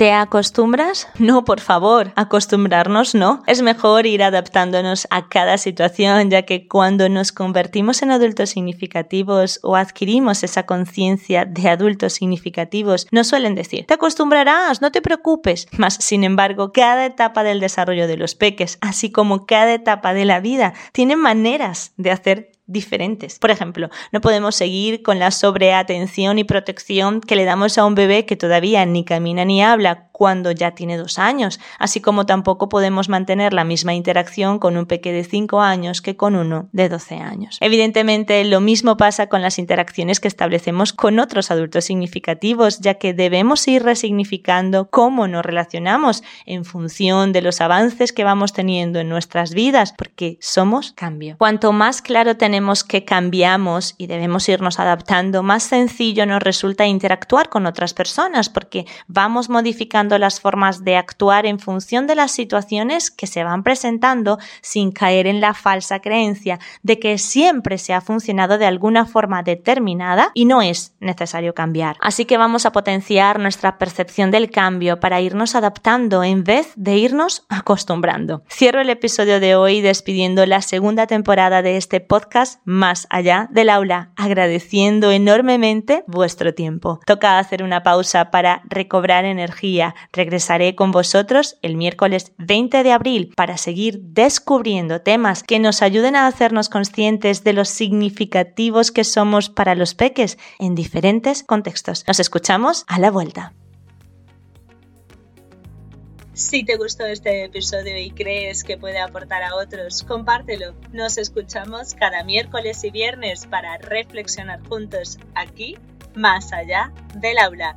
¿Te acostumbras? No, por favor, acostumbrarnos no. Es mejor ir adaptándonos a cada situación, ya que cuando nos convertimos en adultos significativos o adquirimos esa conciencia de adultos significativos, nos suelen decir, te acostumbrarás, no te preocupes. Mas, sin embargo, cada etapa del desarrollo de los peques, así como cada etapa de la vida, tiene maneras de hacer diferentes. Por ejemplo, no podemos seguir con la sobreatención y protección que le damos a un bebé que todavía ni camina ni habla cuando ya tiene dos años, así como tampoco podemos mantener la misma interacción con un peque de cinco años que con uno de 12 años. Evidentemente, lo mismo pasa con las interacciones que establecemos con otros adultos significativos, ya que debemos ir resignificando cómo nos relacionamos en función de los avances que vamos teniendo en nuestras vidas, porque somos cambio. Cuanto más claro tenemos que cambiamos y debemos irnos adaptando, más sencillo nos resulta interactuar con otras personas, porque vamos modificando las formas de actuar en función de las situaciones que se van presentando sin caer en la falsa creencia de que siempre se ha funcionado de alguna forma determinada y no es necesario cambiar. Así que vamos a potenciar nuestra percepción del cambio para irnos adaptando en vez de irnos acostumbrando. Cierro el episodio de hoy despidiendo la segunda temporada de este podcast más allá del aula, agradeciendo enormemente vuestro tiempo. Toca hacer una pausa para recobrar energía, Regresaré con vosotros el miércoles 20 de abril para seguir descubriendo temas que nos ayuden a hacernos conscientes de los significativos que somos para los peques en diferentes contextos. Nos escuchamos a la vuelta. Si te gustó este episodio y crees que puede aportar a otros, compártelo. Nos escuchamos cada miércoles y viernes para reflexionar juntos aquí, más allá del aula.